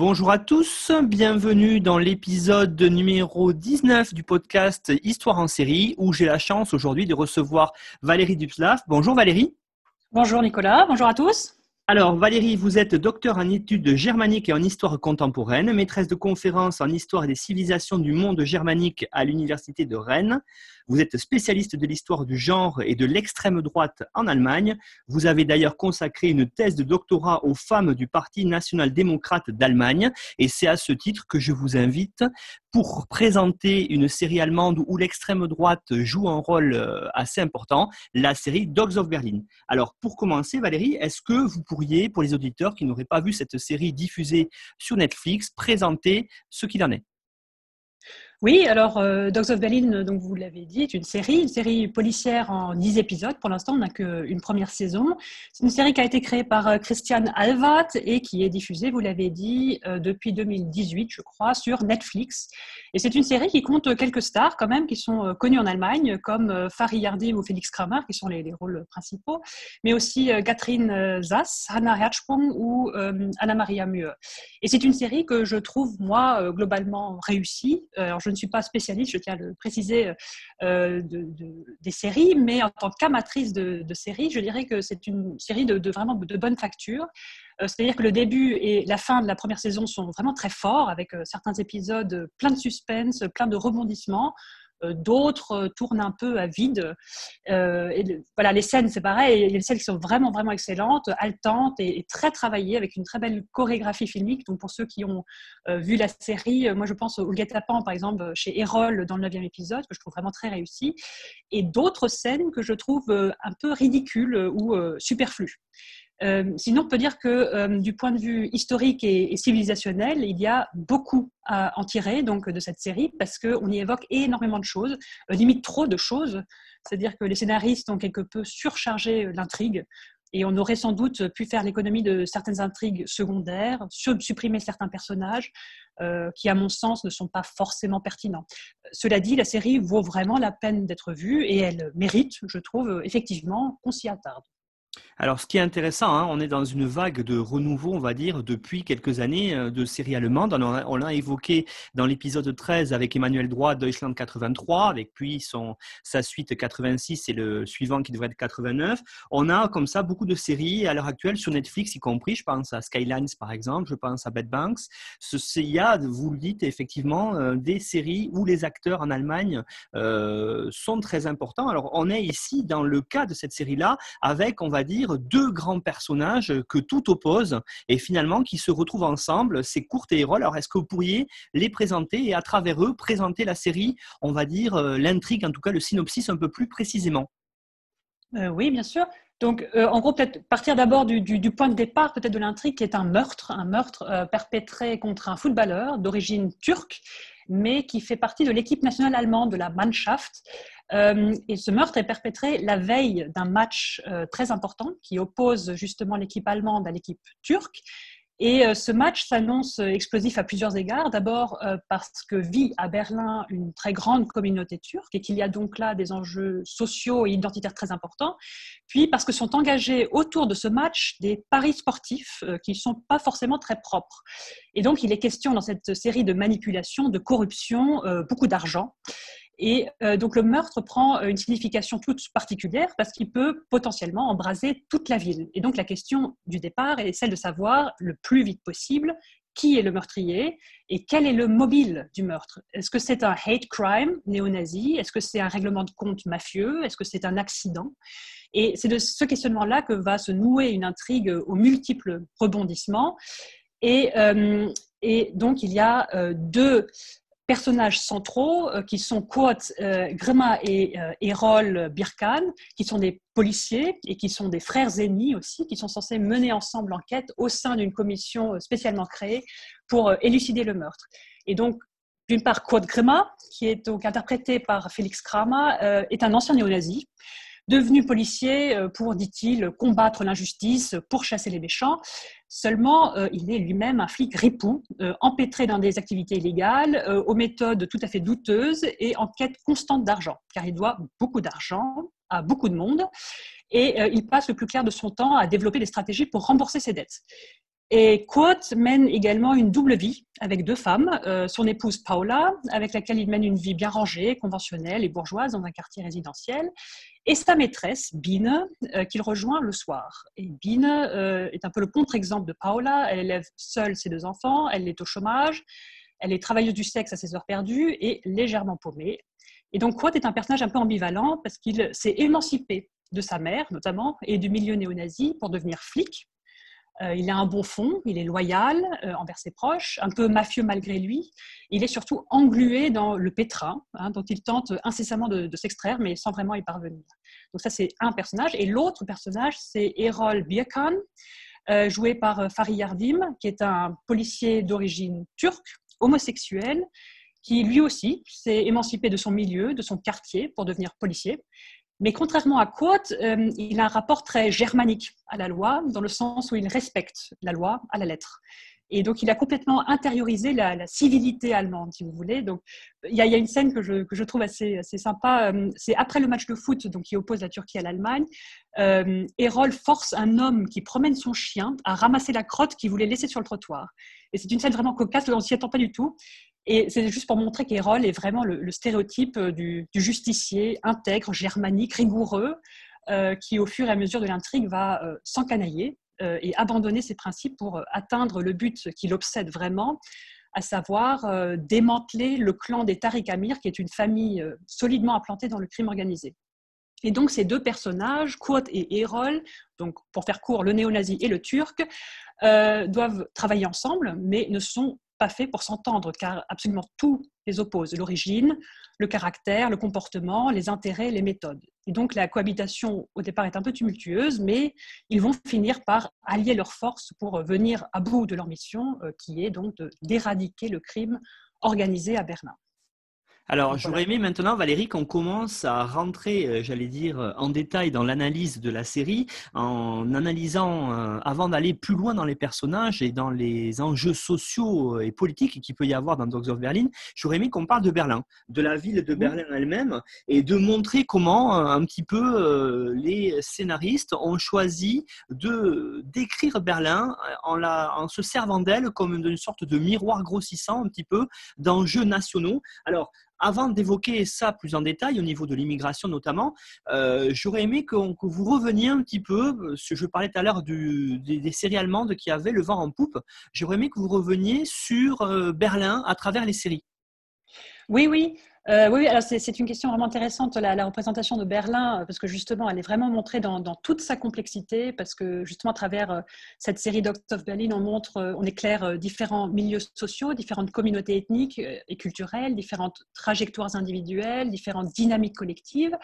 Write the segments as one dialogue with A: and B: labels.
A: Bonjour à tous, bienvenue dans l'épisode numéro 19 du podcast Histoire en série où j'ai la chance aujourd'hui de recevoir Valérie Dupslav. Bonjour Valérie.
B: Bonjour Nicolas, bonjour à tous.
A: Alors Valérie, vous êtes docteur en études germaniques et en histoire contemporaine, maîtresse de conférences en histoire des civilisations du monde germanique à l'université de Rennes. Vous êtes spécialiste de l'histoire du genre et de l'extrême droite en Allemagne. Vous avez d'ailleurs consacré une thèse de doctorat aux femmes du Parti national-démocrate d'Allemagne. Et c'est à ce titre que je vous invite pour présenter une série allemande où l'extrême droite joue un rôle euh, assez important, la série Dogs of Berlin. Alors, pour commencer, Valérie, est-ce que vous pourriez, pour les auditeurs qui n'auraient pas vu cette série diffusée sur Netflix, présenter ce qu'il en est?
B: Oui, alors euh, Dogs of Berlin, donc vous l'avez dit, est une série, une série policière en 10 épisodes. Pour l'instant, on n'a qu'une première saison. C'est une série qui a été créée par euh, Christian Alvat et qui est diffusée, vous l'avez dit, euh, depuis 2018, je crois, sur Netflix. Et c'est une série qui compte quelques stars quand même qui sont connues en Allemagne, comme Farid Yardim ou Félix Kramer, qui sont les, les rôles principaux, mais aussi Catherine Sass, Hannah Herzsprung ou Anna Maria Mühe. Et c'est une série que je trouve, moi, globalement réussie. Ne suis pas spécialiste, je tiens à le préciser, euh, des séries, mais en tant qu'amatrice de, séries, je dirais que c'est une série de, vraiment de bonne facture. Euh, c'est-à-dire que le début et la fin de la première saison sont vraiment très forts, avec euh, certains épisodes plein de suspense, plein de rebondissements. Euh, d'autres euh, tournent un peu à vide. Euh, voilà, les scènes, c'est pareil. Il y a des scènes qui sont vraiment, vraiment excellentes, haletantes et, très travaillées, avec une très belle chorégraphie filmique. Donc, pour ceux qui ont vu la série, moi, je pense au guet-apens, par exemple, chez Erol, dans le 9 épisode, que je trouve vraiment très réussi. Et d'autres scènes que je trouve un peu ridicules ou superflues. Euh, sinon, on peut dire que euh, du point de vue historique et, civilisationnel, il y a beaucoup à en tirer donc, de cette série parce qu'on y évoque énormément de choses, euh, limite trop de choses. C'est-à-dire que les scénaristes ont quelque peu surchargé l'intrigue et on aurait sans doute pu faire l'économie de certaines intrigues secondaires, supprimer certains personnages qui, à mon sens, ne sont pas forcément pertinents. Cela dit, la série vaut vraiment la peine d'être vue et elle mérite, je trouve, effectivement qu'on s'y attarde.
A: Alors, ce qui est intéressant, hein, on est dans une vague de renouveau, on va dire, depuis quelques années euh, de séries allemandes. On l'a évoqué dans l'épisode 13 avec Emmanuel Droit, Deutschland 83, avec puis son, sa suite 86 et le suivant qui devrait être 89. On a comme ça beaucoup de séries à l'heure actuelle sur Netflix, y compris, je pense à Skylines par exemple, je pense à Bad Banks. Il y a, vous le dites, effectivement, euh, des séries où les acteurs en Allemagne euh, sont très importants. Alors, on est ici dans le cas de cette série-là avec, on va dire, deux grands personnages que tout oppose et finalement qui se retrouvent ensemble, c'est Courte et. Alors est-ce que vous pourriez les présenter et à travers eux présenter la série, on va dire euh, l'intrigue, en tout cas le synopsis un peu plus précisément?
B: Euh, Oui, bien sûr. Donc, euh, en gros, peut-être partir d'abord du, point de départ, peut-être de l'intrigue, qui est un meurtre, un meurtre perpétré contre un footballeur d'origine turque, mais qui fait partie de l'équipe nationale allemande, de la Mannschaft. Euh, et ce meurtre est perpétré la veille d'un match euh, très important qui oppose justement l'équipe allemande à l'équipe turque. Et euh, ce match s'annonce explosif à plusieurs égards. D'abord parce que vit à Berlin une très grande communauté turque et qu'il y a donc là des enjeux sociaux et identitaires très importants. Puis parce que sont engagés autour de ce match des paris sportifs qui ne sont pas forcément très propres. Et donc il est question dans cette série de manipulations, de corruption, beaucoup d'argent. Et euh, donc le meurtre prend euh, une signification toute particulière parce qu'il peut potentiellement embraser toute la ville. Et donc la question du départ est celle de savoir le plus vite possible qui est le meurtrier et quel est le mobile du meurtre. Est-ce que c'est un hate crime néo-nazi? Est-ce que c'est un règlement de compte mafieux? Est-ce que c'est un accident? Et c'est de ce questionnement-là que va se nouer une intrigue aux multiples rebondissements. Et, euh, et donc il y a deux personnages centraux qui sont Quoth, Grima et Erol Birkan, qui sont des policiers et qui sont des frères ennemis aussi, qui sont censés mener ensemble l'enquête au sein d'une commission spécialement créée pour élucider le meurtre. Et donc, d'une part, Quoth Grima, qui est donc interprété par Félix Krama, est un ancien néo-nazi devenu policier euh, pour, dit-il, combattre l'injustice, pour chasser les méchants. Seulement, euh, il est lui-même un flic ripou, euh, empêtré dans des activités illégales, aux méthodes tout à fait douteuses et en quête constante d'argent, car il doit beaucoup d'argent à beaucoup de monde et il passe le plus clair de son temps à développer des stratégies pour rembourser ses dettes. Et mène également une double vie avec deux femmes, euh, son épouse Paula, avec laquelle il mène une vie bien rangée, conventionnelle et bourgeoise dans un quartier résidentiel, et sa maîtresse, Bean, euh, qu'il rejoint le soir. Et Bean euh, est un peu le contre-exemple de Paula, elle élève seule ses deux enfants, elle est au chômage, elle est travailleuse du sexe à ses heures perdues et légèrement paumée. Et donc Quote est un personnage un peu ambivalent parce qu'il s'est émancipé de sa mère notamment et du milieu néo-nazi pour devenir flic il a un bon fond, il est loyal euh, envers ses proches, un peu mafieux malgré lui. Il est surtout englué dans le pétrin, hein, dont il tente incessamment de, s'extraire, mais sans vraiment y parvenir. Donc ça, c'est un personnage. Et l'autre personnage, c'est Erol Birkan, euh, joué par Farid Yardim, qui est un policier d'origine turque, homosexuel, qui lui aussi s'est émancipé de son milieu, de son quartier, pour devenir policier. Mais contrairement à Quote, euh, il a un rapport très germanique à la loi, dans le sens où il respecte la loi à la lettre. Et donc, il a complètement intériorisé la, civilité allemande, si vous voulez. Donc, il y, a, une scène que je, trouve assez, sympa. Euh, c'est après le match de foot donc, qui oppose la Turquie à l'Allemagne. Euh, Erol force un homme qui promène son chien à ramasser la crotte qu'il voulait laisser sur le trottoir. Et c'est une scène vraiment cocasse, on s'y attend pas du tout. Et c'est juste pour montrer qu'Erol est vraiment le, stéréotype euh, du, justicier intègre, germanique, rigoureux, euh, qui au fur et à mesure de l'intrigue va euh, s'encanailler et abandonner ses principes pour atteindre le but qui l'obsède vraiment, à savoir démanteler le clan des Tariq Amir, qui est une famille solidement implantée dans le crime organisé. Et donc ces deux personnages, Quoth et Erol, donc pour faire court, le néo-nazi et le turc, doivent travailler ensemble, mais ne sont pas fait pour s'entendre, car absolument tout les oppose, l'origine, le caractère, le comportement, les intérêts, les méthodes. Et donc la cohabitation au départ est un peu tumultueuse, mais ils vont finir par allier leurs forces pour venir à bout de leur mission, euh, qui est donc d'éradiquer le crime organisé à Berlin.
A: Alors, j'aurais aimé maintenant, Valérie, qu'on commence à rentrer, euh, j'allais dire, euh, en détail dans l'analyse de la série, en analysant, euh, avant d'aller plus loin dans les personnages et dans les enjeux sociaux et politiques qu'il peut y avoir dans Dogs of Berlin, j'aurais aimé qu'on parle de Berlin, de la ville de Berlin elle-même, et de montrer comment un petit peu les scénaristes ont choisi de décrire Berlin en, la, en se servant d'elle comme une sorte de miroir grossissant un petit peu d'enjeux nationaux. Alors, avant d'évoquer ça plus en détail, au niveau de l'immigration notamment, euh, j'aurais aimé que, vous reveniez un petit peu, je parlais tout à l'heure des, séries allemandes qui avaient le vent en poupe, j'aurais aimé que vous reveniez sur euh, Berlin à travers les séries.
B: Oui, oui. Euh, oui, alors c'est une question vraiment intéressante, la, représentation de Berlin, parce que justement, elle est vraiment montrée dans, toute sa complexité, parce que justement, à travers euh, cette série Dogs of Berlin, on montre, euh, on éclaire différents milieux sociaux, différentes communautés ethniques et culturelles, différentes trajectoires individuelles, différentes dynamiques collectives.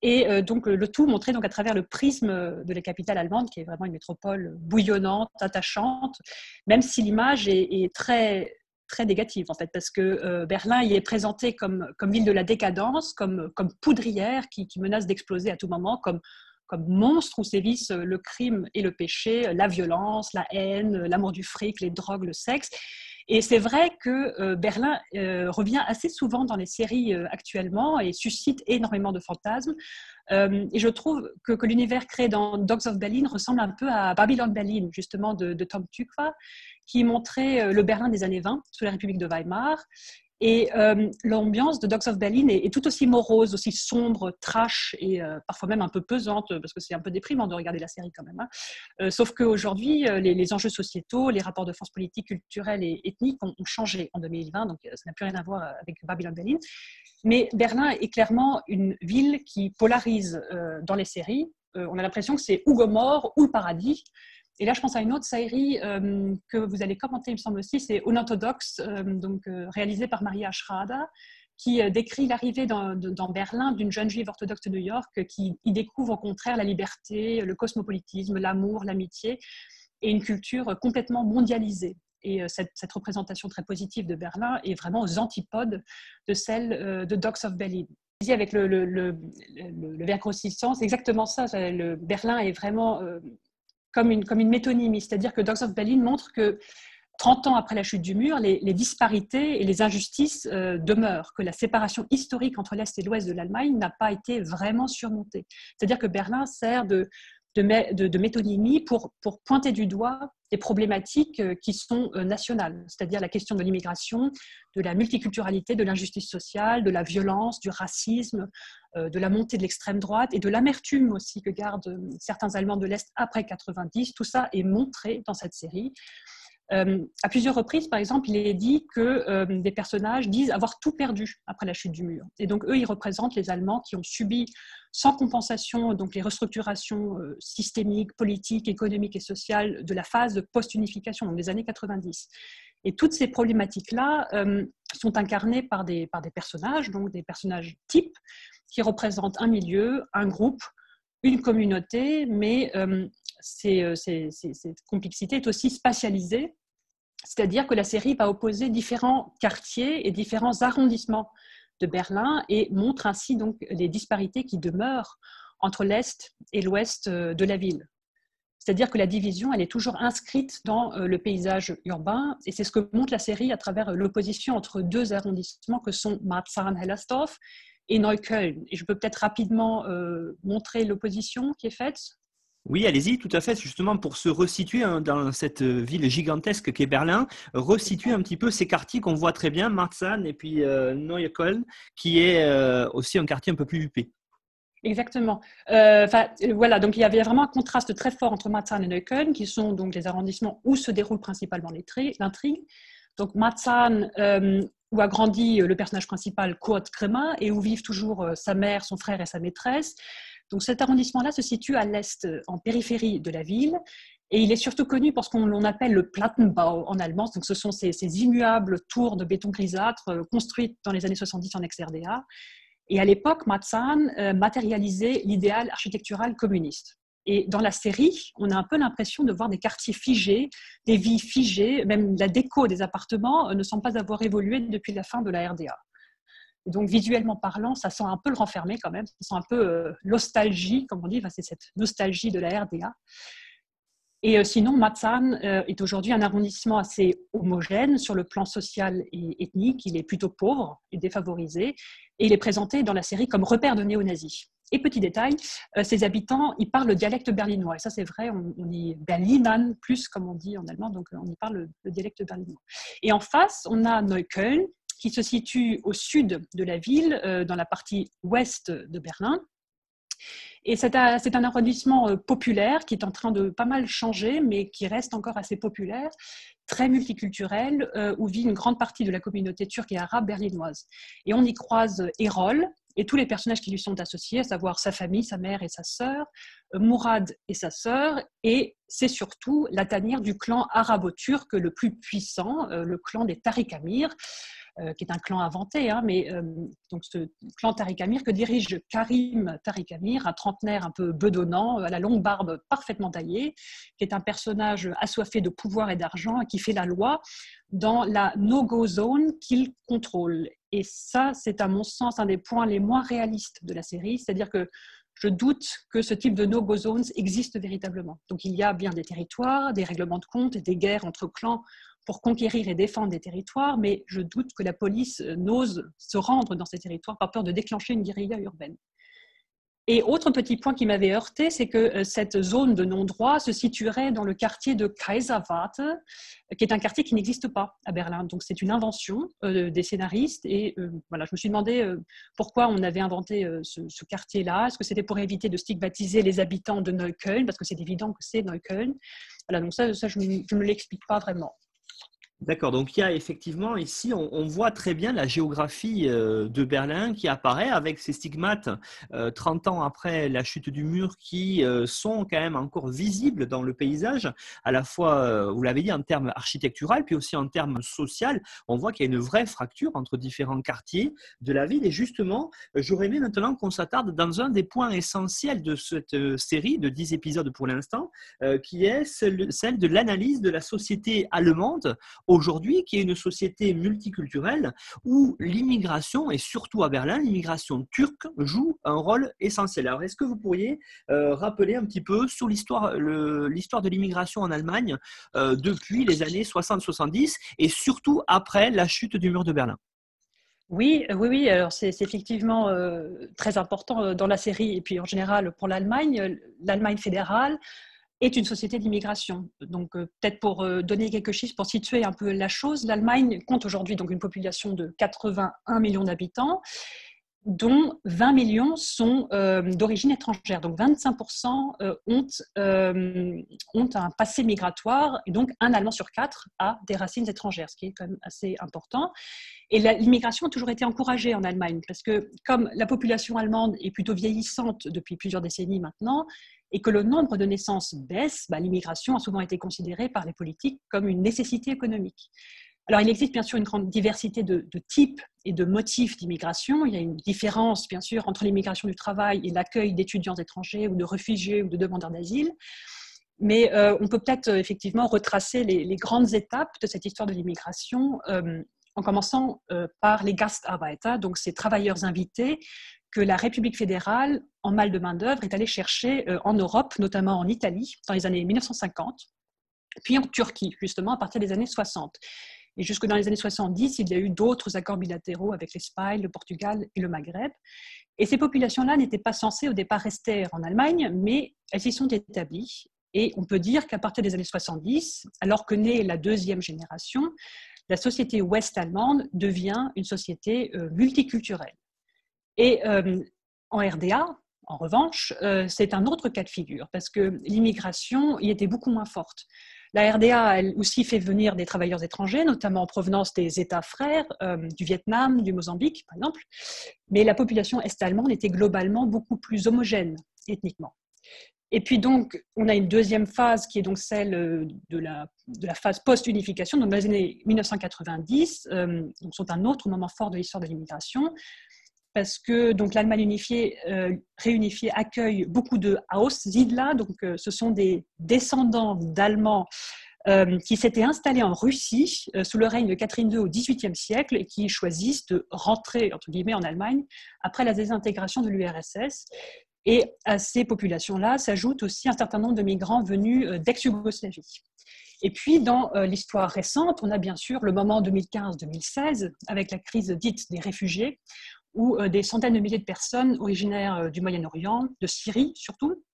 B: Et donc le tout montré donc à travers le prisme de la capitale allemande, qui est vraiment une métropole bouillonnante, attachante, même si l'image est, très très négative en fait, parce que euh, Berlin y est présenté comme, comme ville de la décadence, comme, comme poudrière qui, menace d'exploser à tout moment, comme, comme monstre où sévissent le crime et le péché, la violence, la haine, l'amour du fric, les drogues, le sexe. Et c'est vrai que euh, Berlin euh, revient assez souvent dans les séries actuellement et suscite énormément de fantasmes. et je trouve que, l'univers créé dans Dogs of Berlin ressemble un peu à Babylon Berlin, justement, de, de Tom Tykwer, qui montrait euh, le Berlin des années 20 sous la République de Weimar. Et euh, l'ambiance de Dogs of Berlin est, tout aussi morose, aussi sombre, trash et euh, parfois même un peu pesante, parce que c'est un peu déprimant de regarder la série quand même. Hein. sauf qu'aujourd'hui, les, les, enjeux sociétaux, les rapports de force politiques, culturelles et ethniques ont, changé en 2020, donc ça n'a plus rien à voir avec Babylon Berlin. Mais Berlin est clairement une ville qui polarise dans les séries. on a l'impression que c'est ou Gomorre ou le paradis. Et là, je pense à une autre série que vous allez commenter, il me semble aussi, c'est Unorthodox, donc réalisée par Maria Schrader, qui décrit l'arrivée dans, Berlin d'une jeune juive orthodoxe de New York qui y découvre au contraire la liberté, le cosmopolitisme, l'amour, l'amitié et une culture complètement mondialisée. Et cette, représentation très positive de Berlin est vraiment aux antipodes de celle de Dogs of Berlin avec le, le, le, verre grossissant, c'est exactement ça. Le Berlin est vraiment euh, comme, une, comme une métonymie, c'est-à-dire que Dogs of Berlin montre que 30 ans après la chute du mur, les, disparités et les injustices euh, demeurent, que la séparation historique entre l'Est et l'Ouest de l'Allemagne n'a pas été vraiment surmontée. C'est-à-dire que Berlin sert de, de, métonymie pour, pour, pointer du doigt des problématiques euh, qui sont euh, nationales, c'est-à-dire la question de l'immigration, de la multiculturalité, de l'injustice sociale, de la violence, du racisme, euh, de la montée de l'extrême droite et de l'amertume aussi que gardent certains Allemands de l'Est après 90. Tout ça est montré dans cette série. Euh, à plusieurs reprises, par exemple, il est dit que euh, des personnages disent avoir tout perdu après la chute du mur. Et donc, eux, ils représentent les Allemands qui ont subi sans compensation donc les restructurations euh, systémiques, politiques, économiques et sociales de la phase de post-unification, donc des années 90. Et toutes ces problématiques-là sont incarnées par des, par des personnages, donc des personnages types, qui représentent un milieu, un groupe, une communauté, mais cette complexité est aussi spatialisée c'est-à-dire que la série va opposer différents quartiers et différents arrondissements de Berlin et montre ainsi donc les disparités qui demeurent entre l'Est et l'Ouest euh, de la ville. C'est-à-dire que la division, elle est toujours inscrite dans euh, le paysage urbain, et c'est ce que montre la série à travers l'opposition entre deux arrondissements que sont Marzahn-Hellersdorf et Neukölln. Et je peux peut-être rapidement euh, montrer l'opposition qui est faite.
A: Oui, allez-y, tout à fait. Justement, pour se resituer hein, dans cette euh, ville gigantesque qu'est Berlin, resituer un petit peu ces quartiers qu'on voit très bien, Marzahn et puis euh, Neukölln, qui est euh, aussi un quartier un peu plus huppé.
B: Exactement. voilà, donc il y avait vraiment un contraste très fort entre Marzahn et Neukölln, qui sont donc les arrondissements où se déroule principalement l'intrigue. Donc Marzahn, où a grandi le personnage principal Kurt Kremer et où vivent toujours sa mère, son frère et sa maîtresse. Donc cet arrondissement-là se situe à l'est, euh, en périphérie de la ville, et il est surtout connu pour ce qu'on appelle le Plattenbau en allemand. Donc ce sont ces, immuables tours de béton grisâtre euh, construites dans les années 70 en ex-RDA. Et à l'époque, Matzahn euh, matérialisait l'idéal architectural communiste. Et dans la série, on a un peu l'impression de voir des quartiers figés, des vies figées, même la déco des appartements ne semble pas avoir évolué depuis la fin de la RDA donc, visuellement parlant, ça sent un peu le renfermé quand même, ça sent un peu euh, nostalgie, comme on dit, c'est cette nostalgie de la RDA. Et euh, sinon, Matzahn euh, est aujourd'hui un arrondissement assez homogène sur le plan social et ethnique. Il est plutôt pauvre et défavorisé. Et il est présenté dans la série comme repère de néo-nazis. Et petit détail, ses habitants, ils parlent le dialecte berlinois. Et ça, c'est vrai, on, dit Berlinan plus, comme on dit en allemand, donc on y parle le, le dialecte berlinois. Et en face, on a Neukölln, qui se situe au sud de la ville, euh, dans la partie ouest de Berlin. Et c'est un, arrondissement euh, populaire qui est en train de pas mal changer, mais qui reste encore assez populaire, très multiculturel, euh, où vit une grande partie de la communauté turque et arabe berlinoise. Et on y croise Erol et tous les personnages qui lui sont associés, à savoir sa famille, sa mère et sa sœur, Mourad et sa sœur, et c'est surtout la tanière du clan arabo-turc le plus puissant, le clan des Tariq Amir, euh, qui est un clan inventé, hein, mais euh, donc ce clan Tariq Amir que dirige Karim Tariq Amir, un trentenaire un peu bedonnant, à la longue barbe parfaitement taillée, qui est un personnage assoiffé de pouvoir et d'argent et qui fait la loi dans la no-go zone qu'il contrôle. Et ça, c'est à mon sens un des points les moins réalistes de la série, c'est-à-dire que je doute que ce type de no-go zones existe véritablement. Donc il y a bien des territoires, des règlements de compte, des guerres entre clans pour conquérir et défendre des territoires, mais je doute que la police euh, n'ose se rendre dans ces territoires par peur de déclencher une guérilla urbaine. Et autre petit point qui m'avait heurté, c'est que euh, cette zone de non-droit se situerait dans le quartier de Kaiserwarte, qui est un quartier qui n'existe pas à Berlin. Donc c'est une invention euh, des scénaristes. Et voilà, je me suis demandé pourquoi on avait inventé ce, quartier-là. Est-ce que c'était pour éviter de stigmatiser les habitants de Neukölln, parce que c'est évident que c'est Neukölln. Voilà, donc ça, ça je ne me l'explique pas vraiment.
A: D'accord, donc il y a effectivement ici, on, voit très bien la géographie euh, de Berlin qui apparaît avec ces stigmates 30 euh, ans après la chute du mur qui euh, sont quand même encore visibles dans le paysage, à la fois, vous l'avez dit, en termes architectural, puis aussi en termes social. On voit qu'il y a une vraie fracture entre différents quartiers de la ville. Et justement, j'aurais aimé maintenant qu'on s'attarde dans un des points essentiels de cette série de 10 épisodes pour l'instant, qui est celle de l'analyse de la société allemande aujourd'hui, qui est une société multiculturelle où l'immigration, et surtout à Berlin, l'immigration turque joue un rôle essentiel. Alors, est-ce que vous pourriez euh, rappeler un petit peu sur l'histoire, de l'immigration en Allemagne euh, depuis les années 60-70 et surtout après la chute du mur de Berlin?
B: Oui, oui, oui. Alors c'est effectivement euh, très important dans la série et puis en général pour l'Allemagne, l'Allemagne fédérale est une société d'immigration. Donc, euh, peut-être pour euh, donner quelques chiffres, pour situer un peu la chose, l'Allemagne compte aujourd'hui donc une population de 81 millions d'habitants, dont 20 millions sont euh, d'origine étrangère. Donc, 25% ont, ont un passé migratoire, et donc un Allemand sur quatre a des racines étrangères, ce qui est quand même assez important. Et l'immigration a toujours été encouragée en Allemagne, parce que comme la population allemande est plutôt vieillissante depuis plusieurs décennies maintenant, et que le nombre de naissances baisse, bah, l'immigration a souvent été considérée par les politiques comme une nécessité économique. Alors, il existe bien sûr une grande diversité de, types et de motifs d'immigration. Il y a une différence, bien sûr, entre l'immigration du travail et l'accueil d'étudiants étrangers ou de réfugiés ou de demandeurs d'asile. Mais euh, on peut peut-être euh, effectivement retracer les, grandes étapes de cette histoire de l'immigration euh, en commençant par les Gastarbeiter, donc ces travailleurs invités que la République fédérale, en mal de main-d'œuvre, est allée chercher euh, en Europe, notamment en Italie, dans les années 1950, puis en Turquie, justement, à partir des années 60. Et jusque dans les années 70, il y a eu d'autres accords bilatéraux avec l'Espagne, le Portugal et le Maghreb. Et ces populations-là n'étaient pas censées au départ rester en Allemagne, mais elles s'y sont établies. Et on peut dire qu'à partir des années 70, alors que naît la deuxième génération, la société ouest-allemande devient une société euh, multiculturelle. Et euh, en RDA, en revanche, euh, c'est un autre cas de figure parce que l'immigration y était beaucoup moins forte. La RDA, elle aussi fait venir des travailleurs étrangers, notamment en provenance des États frères, euh, du Vietnam, du Mozambique, par exemple. Mais la population est-allemande était globalement beaucoup plus homogène ethniquement. Et puis donc, on a une deuxième phase qui est donc celle de la, phase post-unification, donc dans les années 1990, donc sont un autre moment fort de l'histoire de l'immigration parce que donc l'Allemagne unifiée, euh, réunifiée accueille beaucoup de Aussiedler, donc euh, ce sont des descendants d'Allemands euh, qui s'étaient installés en Russie sous le règne de Catherine II au XVIIIe siècle et qui choisissent de rentrer entre guillemets en Allemagne après la désintégration de l'URSS. Et à ces populations-là s'ajoute aussi un certain nombre de migrants venus d'ex-Yougoslavie. Et puis, dans l'histoire récente, on a bien sûr le moment 2015-2016, avec la crise dite des réfugiés, où euh, des centaines de milliers de personnes originaires euh, du Moyen-Orient, de Syrie surtout,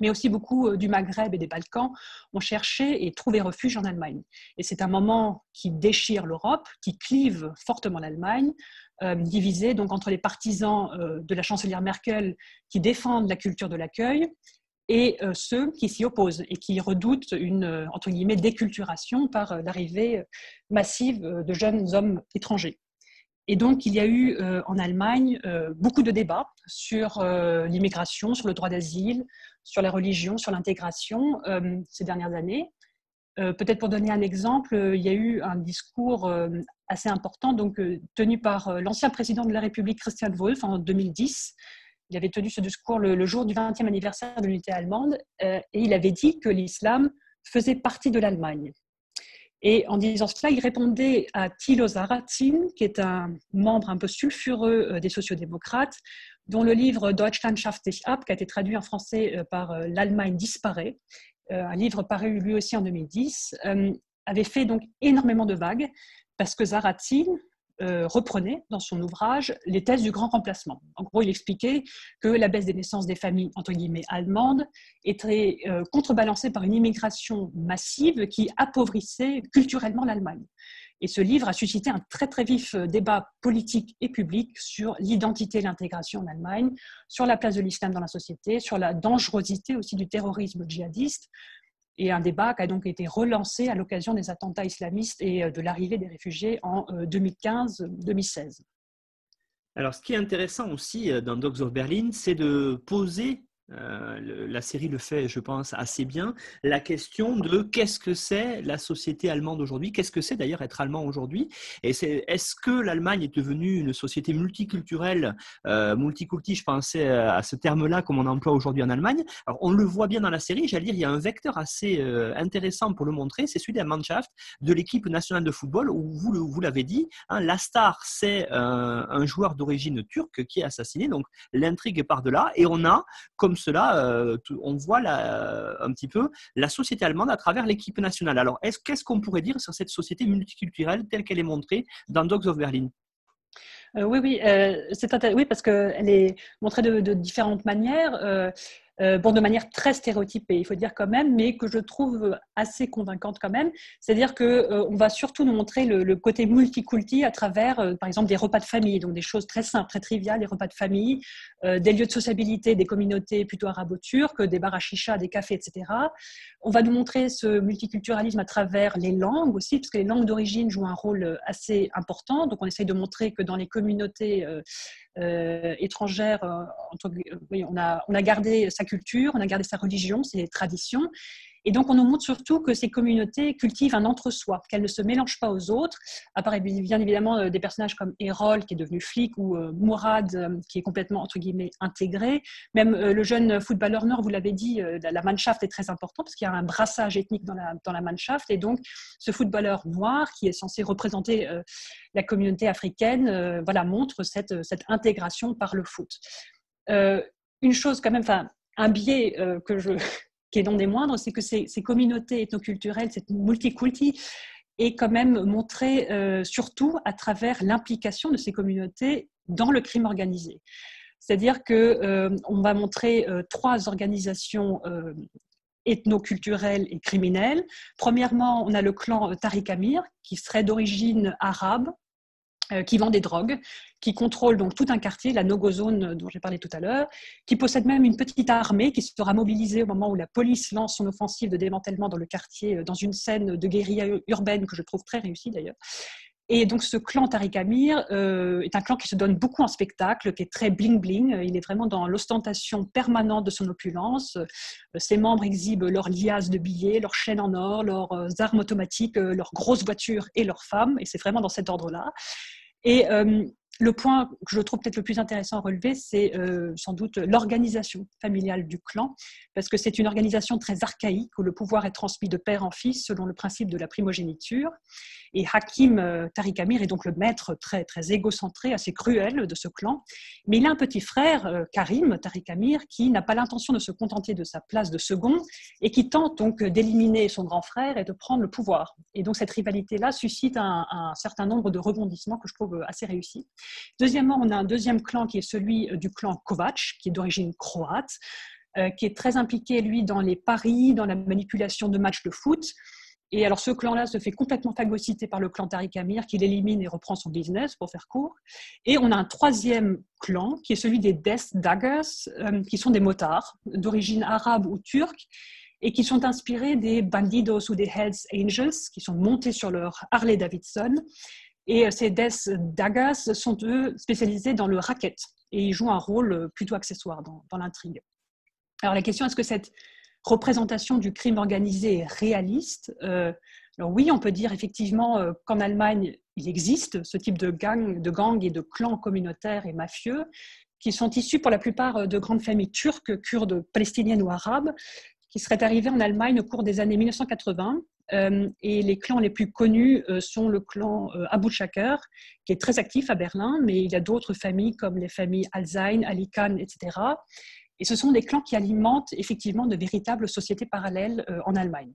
B: mais aussi beaucoup euh, du Maghreb et des Balkans ont cherché et trouvé refuge en Allemagne. Et c'est un moment qui déchire l'Europe, qui clive fortement l'Allemagne, divisée donc entre les partisans de la chancelière Merkel qui défendent la culture de l'accueil et ceux qui s'y opposent et qui redoutent une entre guillemets déculturation par l'arrivée massive de jeunes hommes étrangers. Et donc, il y a eu euh, en Allemagne euh, beaucoup de débats sur euh, l'immigration, sur le droit d'asile, sur la religion, sur l'intégration ces dernières années. Peut-être pour donner un exemple, il y a eu un discours assez important donc, tenu par l'ancien président de la République, Christian Wolff, en 2010. Il avait tenu ce discours le, le jour du 20e anniversaire de l'unité allemande et il avait dit que l'islam faisait partie de l'Allemagne. Et en disant cela, il répondait à Thilo Sarrazin, qui est un membre un peu sulfureux euh, des sociodémocrates, dont le livre Deutschland schafft sich ab, qui a été traduit en français euh, par euh, L'Allemagne disparaît, un livre paru lui aussi en 2010, avait fait donc énormément de vagues parce que Sarrazin, euh, reprenait dans son ouvrage les thèses du grand remplacement. En gros, il expliquait que la baisse des naissances des familles, entre guillemets, allemandes, était euh, contrebalancée par une immigration massive qui appauvrissait culturellement l'Allemagne. Et ce livre a suscité un très très vif euh, débat politique et public sur l'identité et l'intégration en Allemagne, sur la place de l'islam dans la société, sur la dangerosité aussi du terrorisme djihadiste, et un débat qui a donc été relancé à l'occasion des attentats islamistes et de l'arrivée des réfugiés en 2015-2016.
A: Alors, ce qui est intéressant aussi dans Dogs of Berlin, c'est de poser euh, la série le fait, je pense, assez bien. La question de qu'est-ce que c'est la société allemande aujourd'hui? Qu'est-ce que c'est d'ailleurs être allemand aujourd'hui? Et c'est, est-ce que l'Allemagne est devenue une société multiculturelle, euh, multiculti Je pensais à ce terme-là comme on emploie aujourd'hui en Allemagne. Alors, on le voit bien dans la série. J'allais dire, il y a un vecteur assez euh, intéressant pour le montrer. C'est celui de la Mannschaft de l'équipe nationale de football où vous, l'avez dit, hein, la star, c'est un joueur d'origine turque qui est assassiné. Donc, l'intrigue part de là. Et on a, comme cela, euh, on voit un petit peu la société allemande à travers l'équipe nationale. Alors, qu'est-ce qu'on pourrait dire sur cette société multiculturelle telle qu'elle est montrée dans Dogs of Berlin?
B: Euh, oui, oui, euh, c'est oui, parce qu'elle est montrée de, différentes manières. Euh, bon, de manière très stéréotypée, il faut dire quand même, mais que je trouve assez convaincante quand même. C'est-à-dire qu'on euh, on va surtout nous montrer le, côté multiculti à travers, euh, par exemple, des repas de famille, donc des choses très simples, très triviales, des repas de famille, des lieux de sociabilité, des communautés plutôt arabo-turques, des bars à chicha, des cafés, etc. On va nous montrer ce multiculturalisme à travers les langues aussi, parce que les langues d'origine jouent un rôle assez important. Donc, on essaye de montrer que dans les communautés euh, étrangère, euh, on, a, on a gardé sa culture, on a gardé sa religion, ses traditions. Et donc, on nous montre surtout que ces communautés cultivent un entre-soi, qu'elles ne se mélangent pas aux autres. Apparaît bien évidemment euh, des personnages comme Erol, qui est devenu flic, ou euh, Mourad, euh, qui est complètement, entre guillemets, intégré. Même le jeune footballeur nord, vous l'avez dit, la Mannschaft est très important, parce qu'il y a un brassage ethnique dans la, dans la Mannschaft. Et donc, ce footballeur noir, qui est censé représenter la communauté africaine, voilà, montre cette, cette intégration par le foot. une chose quand même, enfin, un biais que je qui est non des moindres, c'est que ces, communautés ethnoculturelles, cette multiculti, est quand même montrée euh, surtout à travers l'implication de ces communautés dans le crime organisé. C'est-à-dire qu'on euh, va montrer euh, trois organisations ethnoculturelles et criminelles. Premièrement, on a le clan Tariq Amir, qui serait d'origine arabe, qui vend des drogues, qui contrôle donc tout un quartier, la no-go zone dont j'ai parlé tout à l'heure, qui possède même une petite armée qui sera mobilisée au moment où la police lance son offensive de démantèlement dans le quartier, euh, dans une scène de guérilla urbaine que je trouve très réussie d'ailleurs. Et donc ce clan Tariq Amir euh, est un clan qui se donne beaucoup en spectacle, qui est très bling-bling. Il est vraiment dans l'ostentation permanente de son opulence. ses membres exhibent leurs liasses de billets, leurs chaînes en or, leurs armes automatiques, leurs grosses voitures et leurs femmes. Et c'est vraiment dans cet ordre-là. Et euh, le point que je trouve peut-être le plus intéressant à relever, c'est euh, sans doute l'organisation familiale du clan, parce que c'est une organisation très archaïque où le pouvoir est transmis de père en fils selon le principe de la primogéniture. Et Hakim euh, Tariq Amir est donc le maître très, très égocentré, assez cruel de ce clan. Mais il a un petit frère, euh, Karim Tariq Amir, qui n'a pas l'intention de se contenter de sa place de second et qui tente donc d'éliminer son grand frère et de prendre le pouvoir. Et donc cette rivalité-là suscite un, un certain nombre de rebondissements que je trouve assez réussis. Deuxièmement, on a un deuxième clan qui est celui euh, du clan Kovac, qui est d'origine croate, euh, qui est très impliqué, lui, dans les paris, dans la manipulation de matchs de foot. Et alors, ce clan-là se fait complètement phagocyter par le clan Tariq Amir, qui l'élimine et reprend son business, pour faire court. Et on a un troisième clan, qui est celui des Death Daggers, euh, qui sont des motards d'origine arabe ou turque, et qui sont inspirés des Bandidos ou des Hells Angels, qui sont montés sur leur Harley Davidson et euh, ces Death Daggers sont eux spécialisés dans le racket et ils jouent un rôle euh, plutôt accessoire dans, l'intrigue. Alors la question est-ce que cette représentation du crime organisé est réaliste euh, Alors oui, on peut dire effectivement qu'en Allemagne, il existe ce type de gang, de gang et de clans communautaires et mafieux qui sont issus pour la plupart de grandes familles turques, kurdes, palestiniennes ou arabes, qui seraient arrivés en Allemagne au cours des années 1980 euh, et les clans les plus connus euh, sont le clan euh, Abu Shaker, qui est très actif à Berlin, mais il y a d'autres familles comme les familles Alzain, Ali Khan, etc. Et ce sont des clans qui alimentent effectivement de véritables sociétés parallèles en Allemagne.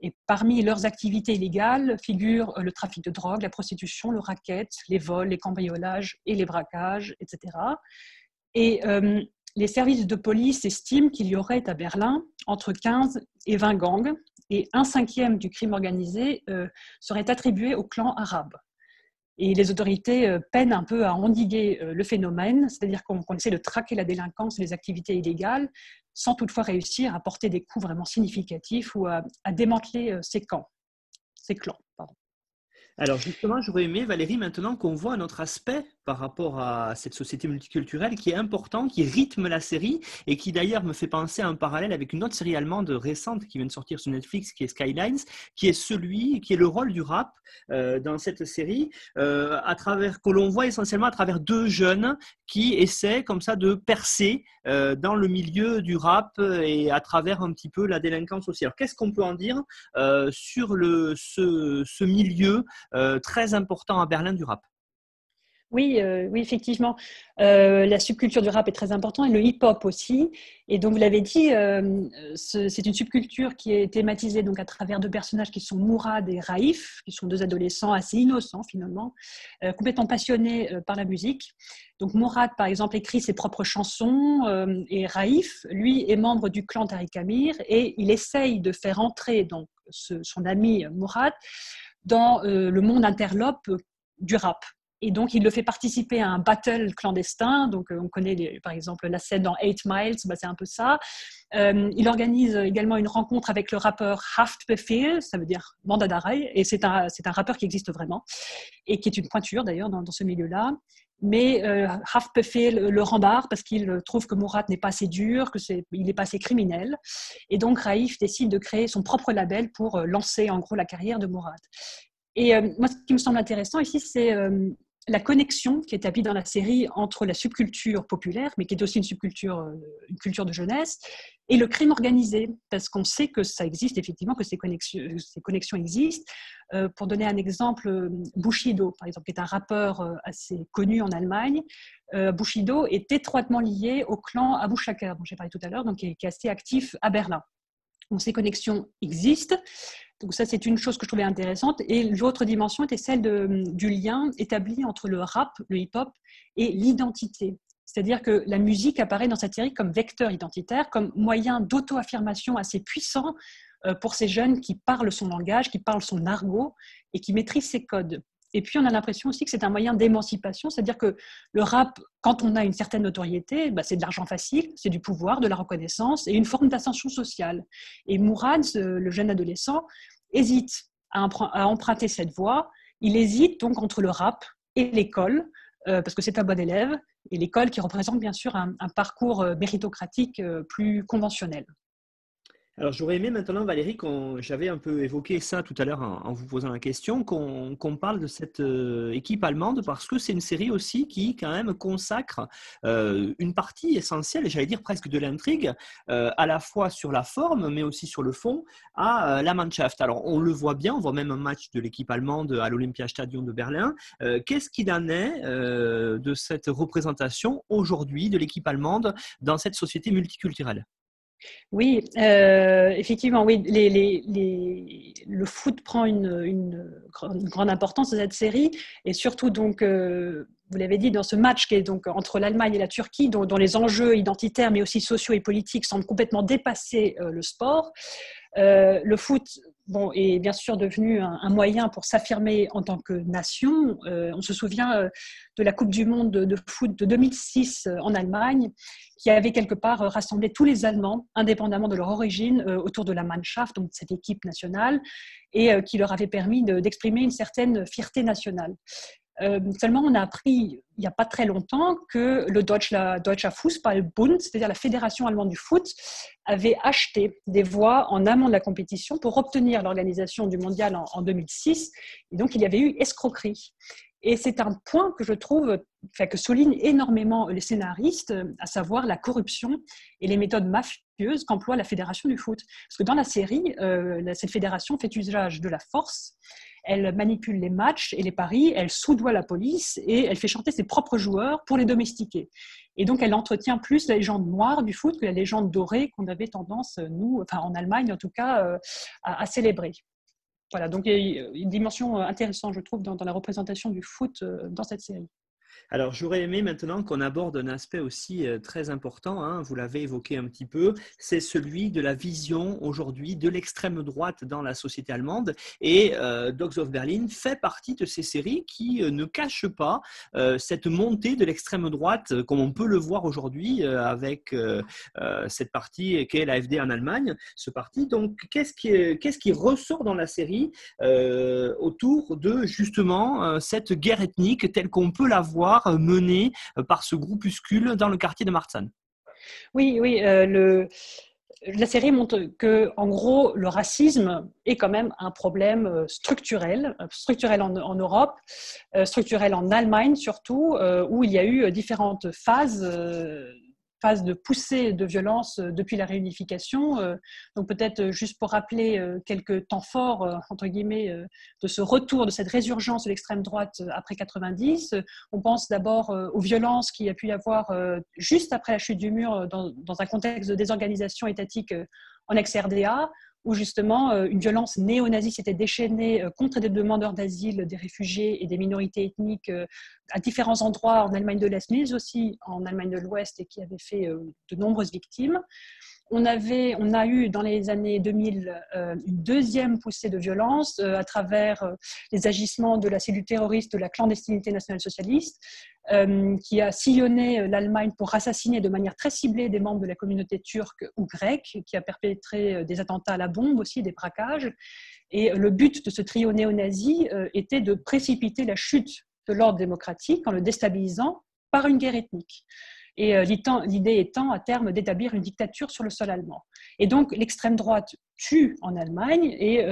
B: Et parmi leurs activités illégales figurent le trafic de drogue, la prostitution, le racket, les vols, les cambriolages et les braquages, etc. Et les services de police estiment qu'il y aurait à Berlin entre 15 et 20 gangs et un cinquième du crime organisé euh, serait attribué au clan arabe. Et les autorités peinent un peu à endiguer le phénomène, c'est-à-dire qu'on essaie de traquer la délinquance et les activités illégales, sans toutefois réussir à porter des coups vraiment significatifs ou à, à démanteler ces camps, ces clans. Pardon.
A: Alors justement, j'aurais aimé, Valérie, maintenant qu'on voit un autre aspect par rapport à cette société multiculturelle qui est important, qui rythme la série et qui d'ailleurs me fait penser à un parallèle avec une autre série allemande récente qui vient de sortir sur Netflix, qui est Skylines, qui est celui, qui est le rôle du rap euh, dans cette série, euh, à travers que l'on voit essentiellement à travers deux jeunes qui essaient comme ça de percer euh, dans le milieu du rap et à travers un petit peu la délinquance aussi. Alors qu'est-ce qu'on peut en dire sur le, ce, ce milieu très important à Berlin du rap?
B: Oui, euh, oui, effectivement. Euh, la subculture du rap est très importante et le hip-hop aussi. Et donc, vous l'avez dit, c'est une subculture qui est thématisée donc, à travers deux personnages qui sont Mourad et Raif, qui sont deux adolescents assez innocents finalement, complètement passionnés par la musique. Donc, Mourad, par exemple, écrit ses propres chansons et Raif, lui, est membre du clan Tariq Amir et il essaye de faire entrer donc, son ami Mourad dans euh, le monde interlope du rap. Et donc, il le fait participer à un battle clandestin. Donc, euh, on connaît par exemple la scène dans Eight Miles, bah, c'est un peu ça. Euh, il organise également une rencontre avec le rappeur Haftbefehl, ça veut dire mandat d'arrêt, et c'est un, un rappeur qui existe vraiment, et qui est une pointure d'ailleurs dans, ce milieu-là. Mais euh, Haftbefehl le rembarre parce qu'il trouve que Mourad n'est pas assez dur, que c'est, il n'est pas assez criminel. Et donc, Raif décide de créer son propre label pour lancer en gros la carrière de Mourad. Et euh, moi, ce qui me semble intéressant ici, c'est euh, la connexion qui est établie dans la série entre la subculture populaire, mais qui est aussi une subculture, euh, une culture de jeunesse, et le crime organisé, parce qu'on sait que ça existe effectivement, que ces connexions, connexions existent. pour donner un exemple, Bushido, par exemple, qui est un rappeur assez connu en Allemagne, Bushido est étroitement lié au clan Abu Shakar, dont j'ai parlé tout à l'heure, donc qui est, assez actif à Berlin. Donc ces connexions existent. Donc ça, c'est une chose que je trouvais intéressante. Et l'autre dimension était celle du lien établi entre le rap, le hip-hop et l'identité. C'est-à-dire que la musique apparaît dans cette série comme vecteur identitaire, comme moyen d'auto-affirmation assez puissant euh, pour ces jeunes qui parlent son langage, qui parlent son argot et qui maîtrisent ses codes. Et puis, on a l'impression aussi que c'est un moyen d'émancipation, c'est-à-dire que le rap, quand on a une certaine notoriété, bah, c'est de l'argent facile, c'est du pouvoir, de la reconnaissance et une forme d'ascension sociale. Et Mourad, le jeune adolescent, hésite à, emprunter cette voie. Il hésite donc entre le rap et l'école, euh, parce que c'est un bon élève, et l'école qui représente bien sûr un parcours euh, méritocratique euh, plus conventionnel.
A: Alors j'aurais aimé maintenant, Valérie, j'avais un peu évoqué ça tout à l'heure en, vous posant la question, qu'on parle de cette euh, équipe allemande parce que c'est une série aussi qui quand même consacre euh, une partie essentielle, j'allais dire presque de l'intrigue, euh, à la fois sur la forme mais aussi sur le fond, à la Mannschaft. Alors on le voit bien, on voit même un match de l'équipe allemande à l'Olympiastadion de Berlin. Qu'est-ce qu'il en est de cette représentation aujourd'hui de l'équipe allemande dans cette société multiculturelle?
B: Oui, euh, effectivement, oui, le foot prend une, grande importance dans cette série et surtout donc, euh, vous l'avez dit, dans ce match qui est donc entre l'Allemagne et la Turquie, dont, les enjeux identitaires mais aussi sociaux et politiques semblent complètement dépasser euh, le sport. le foot bon, est bien sûr devenu un, moyen pour s'affirmer en tant que nation. Euh, on se souvient euh, de la Coupe du Monde de, foot de 2006 euh, en Allemagne, qui avait quelque part rassemblé tous les Allemands, indépendamment de leur origine, autour de la Mannschaft, donc cette équipe nationale, et qui leur avait permis d'exprimer une certaine fierté nationale. Euh, seulement, on a appris il n'y a pas très longtemps que le Deutsche, Deutscher Fußballbund, c'est-à-dire la Fédération allemande du foot, avait acheté des voix en amont de la compétition pour obtenir l'organisation du mondial en, 2006. Et donc, il y avait eu escroquerie. Et c'est un point que je trouve, enfin, que soulignent énormément les scénaristes, à savoir la corruption et les méthodes mafieuses qu'emploie la Fédération du foot. Parce que dans la série, euh, cette fédération fait usage de la force elle manipule les matchs et les paris, elle soudoie la police et elle fait chanter ses propres joueurs pour les domestiquer. Et donc, elle entretient plus la légende noire du foot que la légende dorée qu'on avait tendance, nous, enfin en Allemagne en tout cas, euh, à, célébrer. Voilà, donc il y a une dimension intéressante, je trouve, dans, la représentation du foot euh, dans cette série.
A: Alors, j'aurais aimé maintenant qu'on aborde un aspect aussi euh, très important, hein, vous l'avez évoqué un petit peu, c'est celui de la vision aujourd'hui de l'extrême droite dans la société allemande. Et euh, Dogs of Berlin fait partie de ces séries qui euh, ne cachent pas cette montée de l'extrême droite, comme on peut le voir aujourd'hui avec cette partie qu'est l'AFD en Allemagne, ce parti. Donc, qu'est-ce qui, qu'est-ce qui ressort dans la série autour de justement cette guerre ethnique telle qu'on peut la voir euh, menée euh, par ce groupuscule dans le quartier de Marzahn.
B: Oui, oui. Euh, la série montre que, en gros, le racisme est quand même un problème structurel, structurel en Europe, structurel en Allemagne surtout, où il y a eu différentes phases phase de poussée de violence euh, depuis la réunification. Euh, donc peut-être euh, juste pour rappeler quelques temps forts, entre guillemets, de ce retour, de cette résurgence de l'extrême droite après 90. On pense d'abord aux violences qu'il y a pu y avoir juste après la chute du mur dans, dans un contexte de désorganisation étatique en ex-RDA où justement euh, une violence néo-nazie s'était déchaînée euh, contre des demandeurs d'asile, des réfugiés et des minorités ethniques euh, à différents endroits en Allemagne de l'Est, mais aussi en Allemagne de l'Ouest et qui avait fait de nombreuses victimes. On, avait, on a eu dans les années 2000 une deuxième poussée de violence à travers les agissements de la cellule terroriste de la clandestinité nationale socialiste, euh, qui a sillonné euh, l'Allemagne pour assassiner de manière très ciblée des membres de la communauté turque ou grecque, qui a perpétré euh, des attentats à la bombe aussi, des braquages. Et le but de ce trio néo-nazi était de précipiter la chute de l'ordre démocratique en le déstabilisant par une guerre ethnique. Et l'idée étant à terme d'établir une dictature sur le sol allemand. Et donc l'extrême droite tue en Allemagne et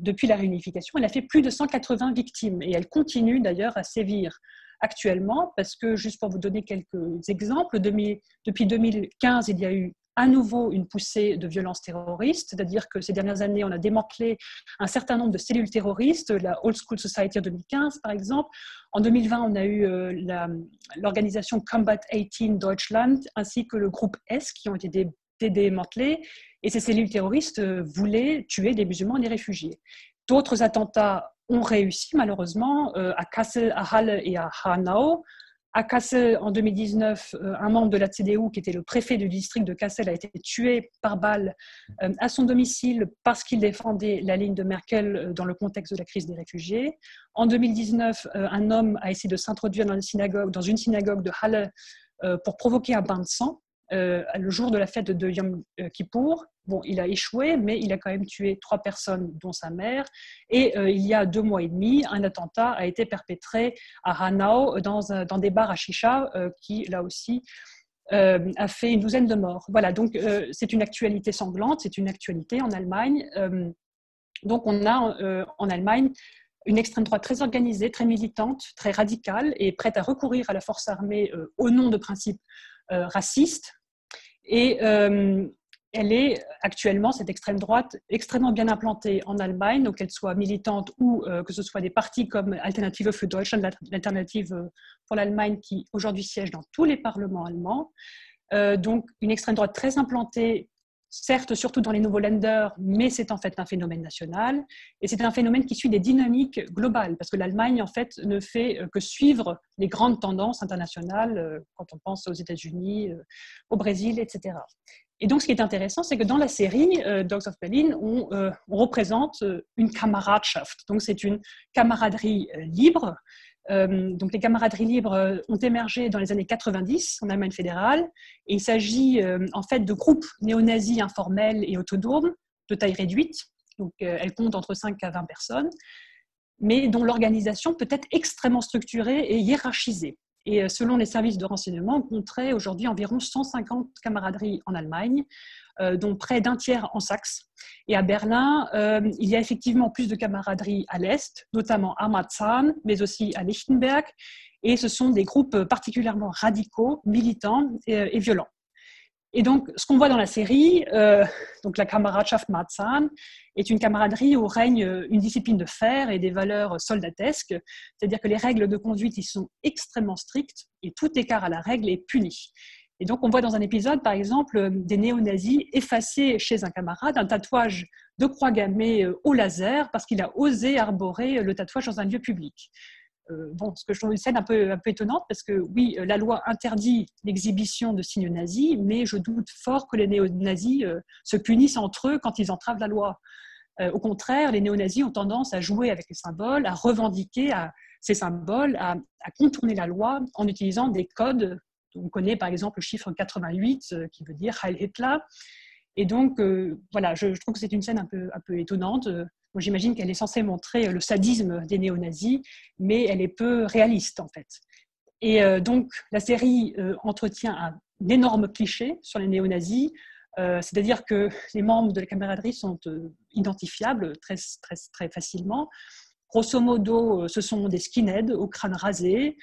B: depuis la réunification, elle a fait plus de 180 victimes et elle continue d'ailleurs à sévir actuellement, parce que juste pour vous donner quelques exemples, depuis 2015, il y a eu à nouveau une poussée de violence terroriste, c'est-à-dire que ces dernières années, on a démantelé un certain nombre de cellules terroristes, la Old School Society en 2015 par exemple. En 2020, on a eu euh, l'organisation Combat 18 Deutschland ainsi que le groupe S qui ont été démantelés. Et ces cellules terroristes euh, voulaient tuer des musulmans et des réfugiés. D'autres attentats ont réussi malheureusement euh, à Kassel, à Halle et à Hanau. À Kassel, en 2019, euh, un membre de la CDU, qui était le préfet du district de Kassel, a été tué par balle euh, à son domicile parce qu'il défendait la ligne de Merkel dans le contexte de la crise des réfugiés. En 2019, un homme a essayé de s'introduire dans, dans, une synagogue de Halle pour provoquer un bain de sang. Euh, le jour de la fête de Yom euh, Kippour. Bon, il a échoué, mais il a quand même tué trois personnes, dont sa mère. Et euh, il y a deux mois et demi, un attentat a été perpétré à Hanau dans, dans des bars à chicha, qui là aussi a fait une douzaine de morts. Voilà, donc c'est une actualité sanglante, c'est une actualité en Allemagne. donc on a en Allemagne une extrême droite très organisée, très militante, très radicale et prête à recourir à la force armée au nom de principes racistes et euh, elle est actuellement, cette extrême droite, extrêmement bien implantée en Allemagne, donc qu'elle soit militante ou euh, que ce soit des partis comme Alternative für Deutschland, l'alternative euh, pour l'Allemagne, qui aujourd'hui siège dans tous les parlements allemands. donc une extrême droite très implantée, certes surtout dans les nouveaux lenders, mais c'est en fait un phénomène national. Et c'est un phénomène qui suit des dynamiques globales, parce que l'Allemagne, en fait, ne fait que suivre les grandes tendances internationales, euh, quand on pense aux États-Unis, euh, au Brésil, etc. Et donc, ce qui est intéressant, c'est que dans la série euh, Dogs of Berlin, on, représente une camaradschaft. Donc, c'est une camaraderie libre euh, donc les camaraderies libres euh, ont émergé dans les années 90 en Allemagne fédérale et il s'agit euh, en fait de groupes néo-nazis informels et autonomes de taille réduite. Donc elles comptent entre 5 à 20 personnes, mais dont l'organisation peut être extrêmement structurée et hiérarchisée. Et selon les services de renseignement, on compterait aujourd'hui environ 150 camaraderies en Allemagne, euh, dont près d'un tiers en Saxe. Et à Berlin, euh, il y a effectivement plus de camaraderie à l'Est, notamment à Marzahn, mais aussi à Lichtenberg. Et ce sont des groupes particulièrement radicaux, militants et, violents. Et donc, ce qu'on voit dans la série, euh, donc la Kameradschaft Marzahn, est une camaraderie où règne une discipline de fer et des valeurs soldatesques, c'est-à-dire que les règles de conduite y sont extrêmement strictes et tout écart à la règle est puni. Et donc, on voit dans un épisode, par exemple, des néo-nazis effacer chez un camarade un tatouage de croix gammée euh, au laser parce qu'il a osé arborer le tatouage dans un lieu public. bon, ce que je trouve une scène un peu, un peu étonnante parce que oui, la loi interdit l'exhibition de signes nazis, mais je doute fort que les néo-nazis se punissent entre eux quand ils entravent la loi. au contraire, les néo-nazis ont tendance à jouer avec les symboles, à revendiquer ces symboles, à, contourner la loi en utilisant des codes. On connaît par exemple le chiffre 88 qui veut dire Heil Hitler. Et donc, voilà, je, trouve que c'est une scène un peu, un peu étonnante. J'imagine qu'elle est censée montrer le sadisme des néo-nazis, mais elle est peu réaliste en fait. Et euh, donc, la série euh, entretient un énorme cliché sur les néo-nazis, euh, c'est-à-dire que les membres de la camaraderie sont identifiables très, très, très facilement. Grosso modo, ce sont des skinheads au crâne rasé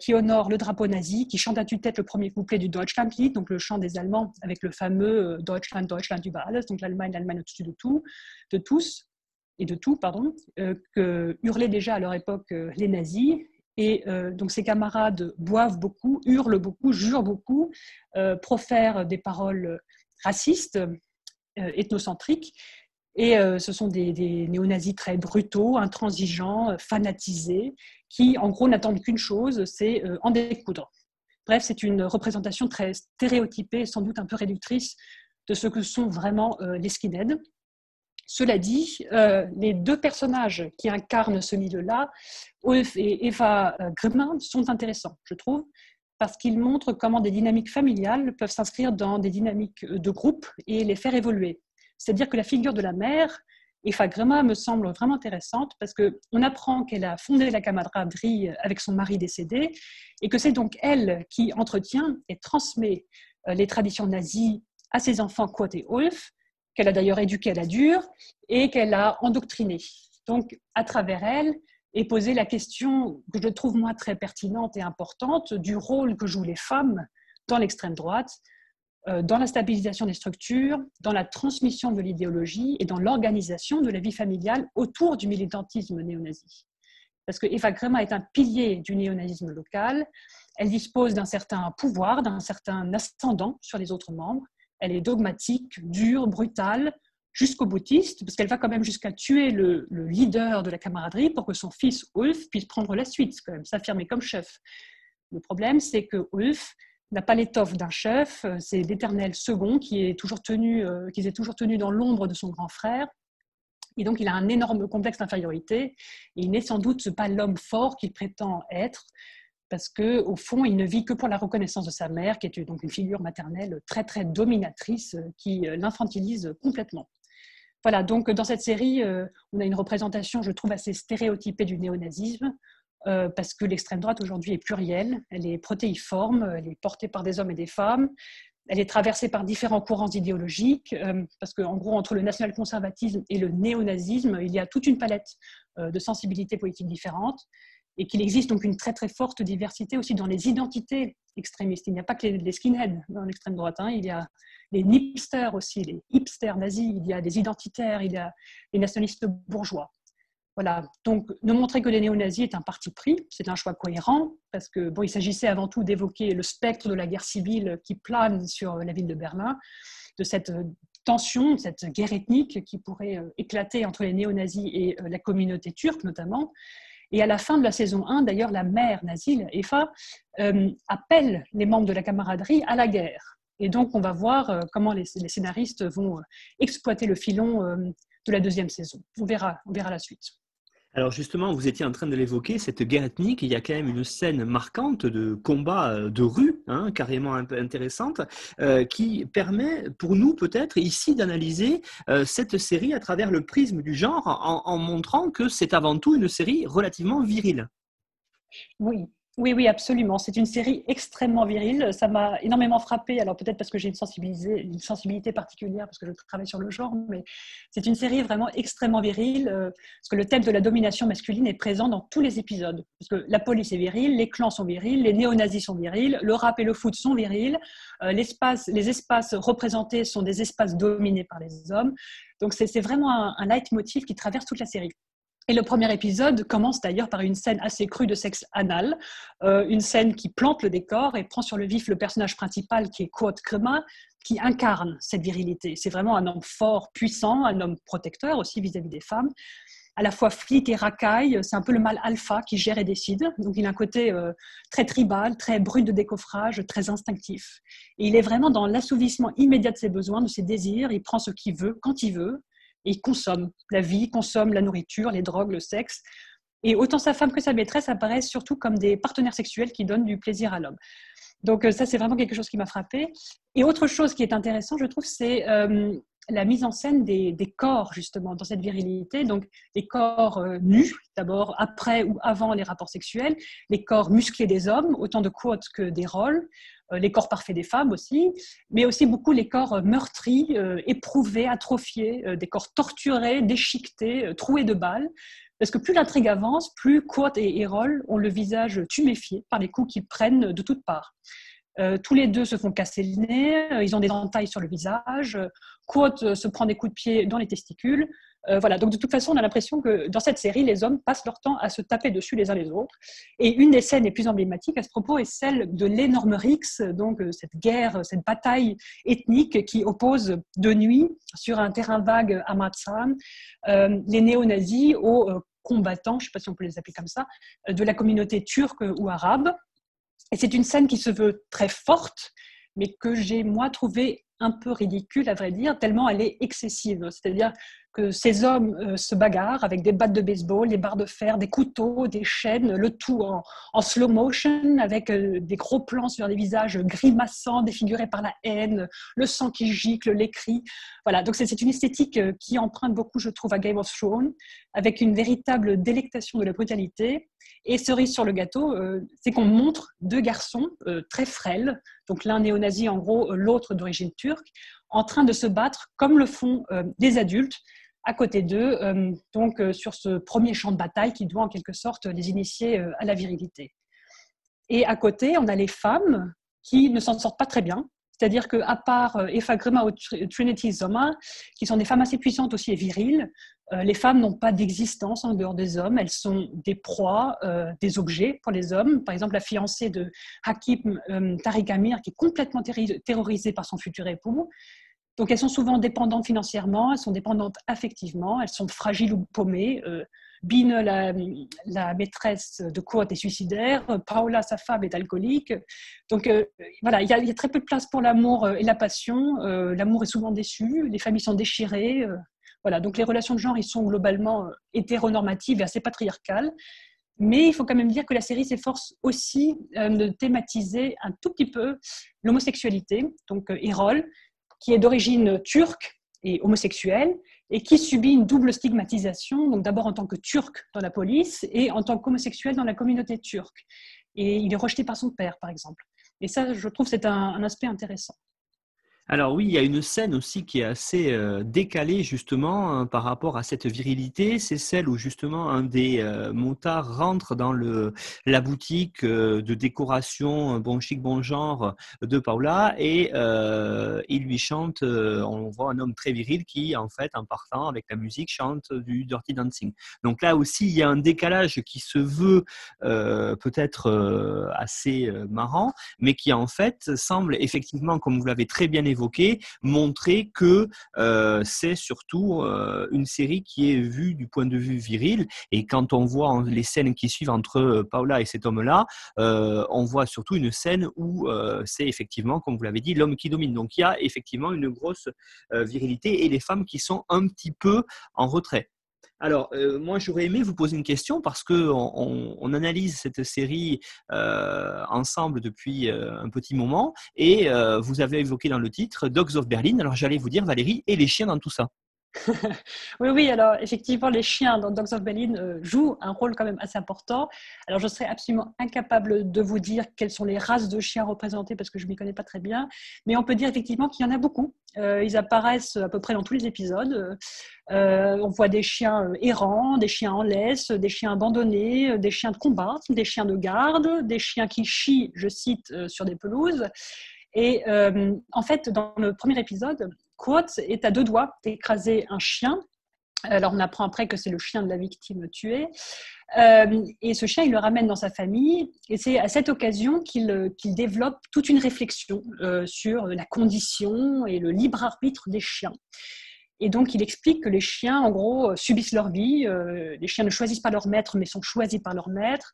B: qui honorent le drapeau nazi, qui chantent à tue-tête le premier couplet du Deutschlandlied, donc le chant des Allemands avec le fameux Deutschland, Deutschland über alles, donc l'Allemagne, l'Allemagne au-dessus de tout, de tous et de tout, pardon, euh, que hurlaient déjà à leur époque euh, les nazis. Et euh, donc ces camarades boivent beaucoup, hurlent beaucoup, jurent beaucoup, profèrent des paroles racistes, ethnocentriques. Et ce sont des, des néo-nazis très brutaux, intransigeants, fanatisés, qui en gros n'attendent qu'une chose, c'est en découdre. Bref, c'est une représentation très stéréotypée, sans doute un peu réductrice de ce que sont vraiment les skinheads. Cela dit, euh, les deux personnages qui incarnent ce milieu-là, Ulf et Eva euh, Grimm, sont intéressants, je trouve, parce qu'ils montrent comment des dynamiques familiales peuvent s'inscrire dans des dynamiques de groupe et les faire évoluer. C'est-à-dire que la figure de la mère, Eva Grimm, me semble vraiment intéressante parce qu'on apprend qu'elle a fondé la camaraderie avec son mari décédé et que c'est donc elle qui entretient et transmet euh, les traditions nazies à ses enfants Quote et Ulf, qu'elle a d'ailleurs éduqué à la dure et qu'elle a endoctriné. Donc, à travers elle, est posée la question que je trouve moi très pertinente et importante du rôle que jouent les femmes dans l'extrême droite, dans la stabilisation des structures, dans la transmission de l'idéologie et dans l'organisation de la vie familiale autour du militantisme néo-nazi. Parce que Eva Grema est un pilier du néonazisme local, elle dispose d'un certain pouvoir, d'un certain ascendant sur les autres membres, elle est dogmatique, dure, brutale, jusqu'au boutiste, parce qu'elle va quand même jusqu'à tuer le, leader de la camaraderie pour que son fils Ulf puisse prendre la suite, quand même, s'affirmer comme chef. Le problème, c'est que Ulf n'a pas l'étoffe d'un chef, c'est l'éternel second qui est toujours tenu, euh, qui est toujours tenu dans l'ombre de son grand frère. Et donc, il a un énorme complexe d'infériorité. Il n'est sans doute pas l'homme fort qu'il prétend être parce que au fond, il ne vit que pour la reconnaissance de sa mère, qui est donc une figure maternelle très très dominatrice, euh, qui euh, l'infantilise complètement. Voilà, donc dans cette série, euh, on a une représentation, je trouve, assez stéréotypée du néonazisme, parce que l'extrême droite aujourd'hui est plurielle, elle est protéiforme, elle est portée par des hommes et des femmes, elle est traversée par différents courants idéologiques, parce qu'en gros, entre le national-conservatisme et le néonazisme, il y a toute une palette de sensibilités politiques différentes et qu'il existe donc une très très forte diversité aussi dans les identités extrémistes. Il n'y a pas que les, skinheads dans l'extrême droite, hein. il y a les nipsters aussi, les hipsters nazis, il y a des identitaires, il y a les nationalistes bourgeois. Voilà. Donc, ne montrer que les néo-nazis est un parti pris, c'est un choix cohérent, parce que bon, il s'agissait avant tout d'évoquer le spectre de la guerre civile qui plane sur la ville de Berlin, de cette tension, cette guerre ethnique qui pourrait euh, éclater entre les néo-nazis et euh, la communauté turque notamment, et à la fin de la saison 1, d'ailleurs, la mère Nazil, Efa, euh, appelle les membres de la camaraderie à la guerre. Et donc, on va voir euh, comment les, scénaristes vont euh, exploiter le filon de la deuxième saison. On verra, on verra la suite.
A: Alors justement, vous étiez en train de l'évoquer, cette guerre ethnique, il y a quand même une scène marquante de combat euh, de rue, hein, carrément intéressante, euh, qui permet pour nous peut-être ici d'analyser euh, cette série à travers le prisme du genre en montrant que c'est avant tout une série relativement virile.
B: Oui, oui, oui, absolument. C'est une série extrêmement virile. Ça m'a énormément frappé. Alors peut-être parce que j'ai une sensibilité, particulière, parce que je travaille sur le genre, mais c'est une série vraiment extrêmement virile, euh, parce que le thème de la domination masculine est présent dans tous les épisodes. Parce que la police est virile, les clans sont virils, les néo-nazis sont virils, le rap et le foot sont virils, euh, les espaces représentés sont des espaces dominés par les hommes. Donc c'est vraiment un, un leitmotiv qui traverse toute la série. Et le premier épisode commence d'ailleurs par une scène assez crue de sexe anal, euh, une scène qui plante le décor et prend sur le vif le personnage principal qui est Quote Krema, qui incarne cette virilité. C'est vraiment un homme fort, puissant, un homme protecteur aussi vis-à-vis des femmes, à la fois flic et racaille. C'est un peu le mâle alpha qui gère et décide. Donc il a un côté très tribal, très brut de décoffrage, très instinctif. Et il est vraiment dans l'assouvissement immédiat de ses besoins, de ses désirs. Il prend ce qu'il veut, quand il veut, il consomme la vie, consomme la nourriture, les drogues, le sexe. Et autant sa femme que sa maîtresse apparaissent surtout comme des partenaires sexuels qui donnent du plaisir à l'homme. Donc euh, ça, c'est vraiment quelque chose qui m'a frappé. Et autre chose qui est intéressant, je trouve, c'est euh, la mise en scène des, corps, justement, dans cette virilité. Donc les corps euh, nus, d'abord, après ou avant les rapports sexuels, les corps musclés des hommes, autant de quotes que des rôles, les corps parfaits des femmes aussi, mais aussi beaucoup les corps meurtris, éprouvés, atrophiés, des corps torturés, déchiquetés, troués de balles. Parce que plus l'intrigue avance, plus Quote et Errol ont le visage tuméfié par les coups qu'ils prennent de toutes parts. Euh, tous les deux se font casser le nez, euh, ils ont des entailles sur le visage. Euh, se prend des coups de pied dans les testicules. voilà, donc de toute façon, on a l'impression que dans cette série, les hommes passent leur temps à se taper dessus les uns les autres. Et une des scènes les plus emblématiques à ce propos est celle de l'énorme Rix, donc cette guerre, cette bataille ethnique qui oppose de nuit sur un terrain vague à Matsan les néo-nazis aux combattants, je ne sais pas si on peut les appeler comme ça, euh, de la communauté turque ou arabe. Et c'est une scène qui se veut très forte, mais que j'ai, moi, trouvé un peu ridicule, à vrai dire, tellement elle est excessive. C'est-à-dire que ces hommes euh, se bagarrent avec des battes de baseball, des barres de fer, des couteaux, des chaînes, le tout en, slow motion, avec euh, des gros plans sur des visages grimaçants, défigurés par la haine, le sang qui gicle, les cris. Voilà, donc c'est une esthétique euh, qui emprunte beaucoup, je trouve, à Game of Thrones, avec une véritable délectation de la brutalité. Et cerise sur le gâteau, c'est qu'on montre deux garçons très frêles, donc l'un néo-nazi en gros, l'autre d'origine turque, en train de se battre comme le font des adultes, à côté d'eux, euh, donc euh, sur ce premier champ de bataille qui doit en quelque sorte les initier euh, à la virilité. Et à côté, on a les femmes qui ne s'en sortent pas très bien. C'est-à-dire qu'à part Eva Grima ou Trinity Zoma, qui sont des femmes assez puissantes aussi et viriles, les femmes n'ont pas d'existence en dehors des hommes. Elles sont des proies, des objets pour les hommes. Par exemple, la fiancée de Hakim Tariq Amir, qui est complètement terrorisée par son futur époux, donc elles sont souvent dépendantes financièrement, elles sont dépendantes affectivement, elles sont fragiles ou paumées. Euh, Bine, la, maîtresse de courte est suicidaire. Paola, sa femme, est alcoolique. Donc euh, voilà, il y, a, très peu de place pour l'amour euh, et la passion. l'amour est souvent déçu, les familles sont déchirées. Voilà, donc les relations de genre, ils sont globalement hétéronormatives et assez patriarcales. Mais il faut quand même dire que la série s'efforce aussi de thématiser un tout petit peu l'homosexualité. Donc Erol, qui est d'origine turque et homosexuel, et qui subit une double stigmatisation, donc d'abord en tant que turc dans la police et en tant qu'homosexuel dans la communauté turque. Et il est rejeté par son père, par exemple. Et ça, je trouve, c'est un aspect intéressant.
A: Alors oui, il y a une scène aussi qui est assez euh, décalée justement hein, par rapport à cette virilité. C'est celle où justement un des euh, motards rentre dans la boutique euh, de décoration bon chic bon genre de Paula et il lui chante. on voit un homme très viril qui en fait en partant avec la musique chante du Dirty Dancing. Donc là aussi il y a un décalage qui se veut peut-être assez marrant, mais qui en fait semble effectivement, comme vous l'avez très bien évoqué, montrer que euh, c'est surtout euh, une série qui est vue du point de vue viril. Et quand on voit les scènes qui suivent entre euh, Paula et cet homme-là, on voit surtout une scène où c'est effectivement, comme vous l'avez dit, l'homme qui domine. Donc il y a effectivement une grosse virilité et les femmes qui sont un petit peu en retrait. Alors, euh, moi, j'aurais aimé vous poser une question parce que on, analyse cette série euh, ensemble depuis euh, un petit moment et vous avez évoqué dans le titre Dogs of Berlin. Alors, j'allais vous dire, Valérie, et les chiens dans tout ça
B: oui, oui, alors effectivement, les chiens dans Dogs of Berlin euh, jouent un rôle quand même assez important. Alors, je serais absolument incapable de vous dire quelles sont les races de chiens représentées parce que je ne m'y connais pas très bien, mais on peut dire effectivement qu'il y en a beaucoup. Euh, ils apparaissent à peu près dans tous les épisodes. Euh, on voit des chiens errants, des chiens en laisse, des chiens abandonnés, des chiens de combat, des chiens de garde, des chiens qui chient, je cite, sur des pelouses. Et en fait, dans le premier épisode, Quote est à deux doigts d'écraser un chien. Alors on apprend après que c'est le chien de la victime tuée. Euh, et ce chien, il le ramène dans sa famille. Et c'est à cette occasion qu'il développe toute une réflexion euh, sur la condition et le libre arbitre des chiens. Et donc, il explique que les chiens, en gros, subissent leur vie. les chiens ne choisissent pas leur maître, mais sont choisis par leur maître.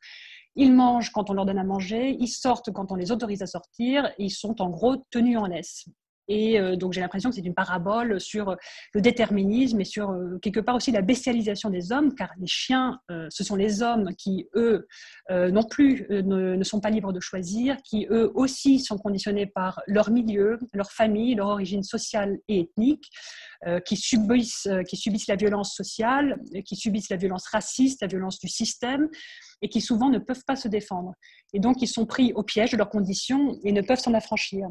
B: Ils mangent quand on leur donne à manger, ils sortent quand on les autorise à sortir, et ils sont en gros tenus en laisse. Et euh, donc j'ai l'impression que c'est une parabole sur le déterminisme et sur euh, quelque part aussi la bestialisation des hommes, car les chiens, euh, ce sont les hommes qui, eux, non plus ne, sont pas libres de choisir, qui, eux aussi, sont conditionnés par leur milieu, leur famille, leur origine sociale et ethnique, qui, subissent, qui subissent la violence sociale, qui subissent la violence raciste, la violence du système, et qui souvent ne peuvent pas se défendre. Et donc ils sont pris au piège de leurs conditions et ne peuvent s'en affranchir.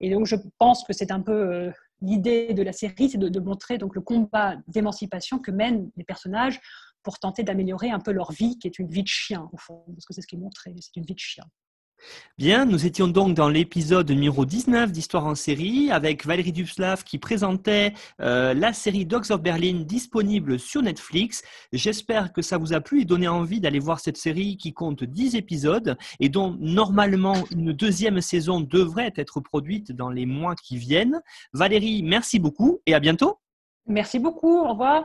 B: Et donc, je pense que c'est un peu euh, l'idée de la série, c'est de, montrer donc le combat d'émancipation que mènent les personnages pour tenter d'améliorer un peu leur vie, qui est une vie de chien, au fond, parce que c'est ce qui est montré, c'est une vie de chien.
A: Bien, nous étions donc dans l'épisode numéro 19 d'Histoire en série avec Valérie Dubslav qui présentait euh, la série Dogs of Berlin disponible sur Netflix. J'espère que ça vous a plu et donné envie d'aller voir cette série qui compte 10 épisodes et dont normalement une deuxième saison devrait être produite dans les mois qui viennent. Valérie, merci beaucoup et à bientôt.
B: Merci beaucoup, au revoir.